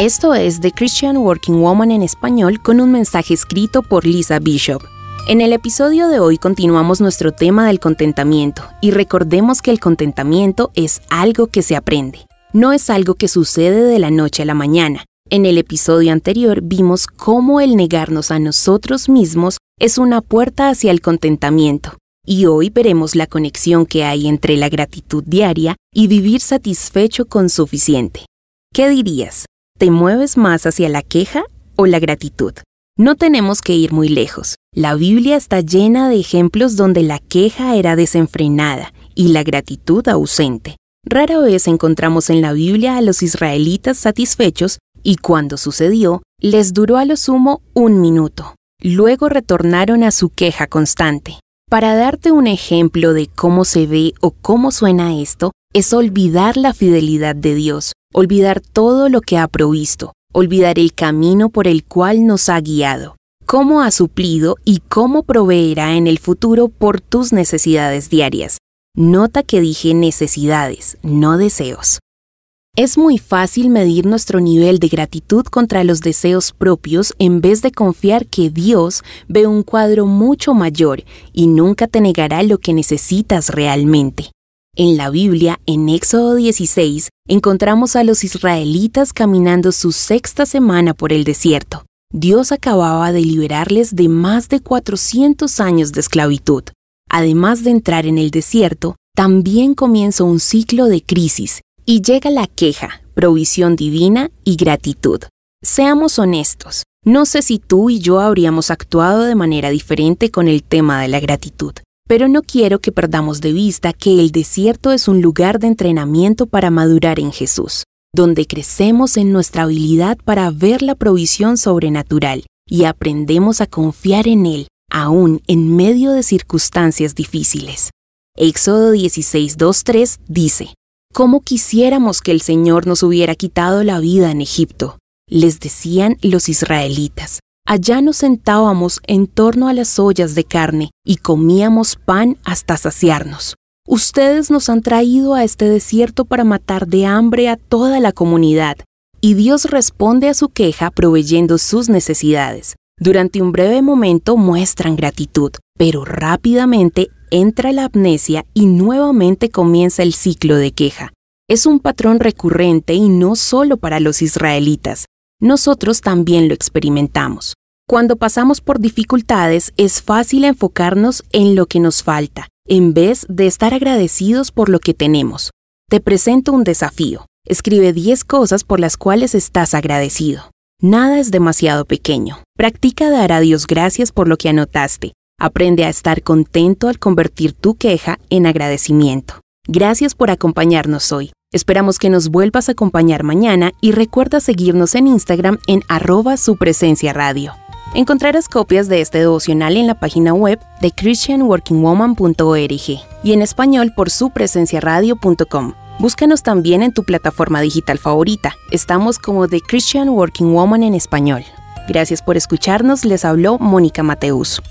Esto es The Christian Working Woman en español con un mensaje escrito por Lisa Bishop. En el episodio de hoy continuamos nuestro tema del contentamiento y recordemos que el contentamiento es algo que se aprende, no es algo que sucede de la noche a la mañana. En el episodio anterior vimos cómo el negarnos a nosotros mismos es una puerta hacia el contentamiento. Y hoy veremos la conexión que hay entre la gratitud diaria y vivir satisfecho con suficiente. ¿Qué dirías? ¿Te mueves más hacia la queja o la gratitud? No tenemos que ir muy lejos. La Biblia está llena de ejemplos donde la queja era desenfrenada y la gratitud ausente. Rara vez encontramos en la Biblia a los israelitas satisfechos y cuando sucedió, les duró a lo sumo un minuto. Luego retornaron a su queja constante. Para darte un ejemplo de cómo se ve o cómo suena esto, es olvidar la fidelidad de Dios, olvidar todo lo que ha provisto, olvidar el camino por el cual nos ha guiado, cómo ha suplido y cómo proveerá en el futuro por tus necesidades diarias. Nota que dije necesidades, no deseos. Es muy fácil medir nuestro nivel de gratitud contra los deseos propios en vez de confiar que Dios ve un cuadro mucho mayor y nunca te negará lo que necesitas realmente. En la Biblia, en Éxodo 16, encontramos a los israelitas caminando su sexta semana por el desierto. Dios acababa de liberarles de más de 400 años de esclavitud. Además de entrar en el desierto, también comienza un ciclo de crisis y llega la queja, provisión divina y gratitud. Seamos honestos, no sé si tú y yo habríamos actuado de manera diferente con el tema de la gratitud. Pero no quiero que perdamos de vista que el desierto es un lugar de entrenamiento para madurar en Jesús, donde crecemos en nuestra habilidad para ver la provisión sobrenatural y aprendemos a confiar en Él, aún en medio de circunstancias difíciles. Éxodo 16.2.3 dice, ¿Cómo quisiéramos que el Señor nos hubiera quitado la vida en Egipto? Les decían los israelitas. Allá nos sentábamos en torno a las ollas de carne y comíamos pan hasta saciarnos. Ustedes nos han traído a este desierto para matar de hambre a toda la comunidad. Y Dios responde a su queja proveyendo sus necesidades. Durante un breve momento muestran gratitud, pero rápidamente entra la amnesia y nuevamente comienza el ciclo de queja. Es un patrón recurrente y no solo para los israelitas. Nosotros también lo experimentamos. Cuando pasamos por dificultades es fácil enfocarnos en lo que nos falta, en vez de estar agradecidos por lo que tenemos. Te presento un desafío. Escribe 10 cosas por las cuales estás agradecido. Nada es demasiado pequeño. Practica dar a Dios gracias por lo que anotaste. Aprende a estar contento al convertir tu queja en agradecimiento. Gracias por acompañarnos hoy. Esperamos que nos vuelvas a acompañar mañana y recuerda seguirnos en Instagram en arroba su presencia radio. Encontrarás copias de este devocional en la página web de christianworkingwoman.org y en español por supresenciaradio.com. Búscanos también en tu plataforma digital favorita. Estamos como The Christian Working Woman en español. Gracias por escucharnos, les habló Mónica Mateus.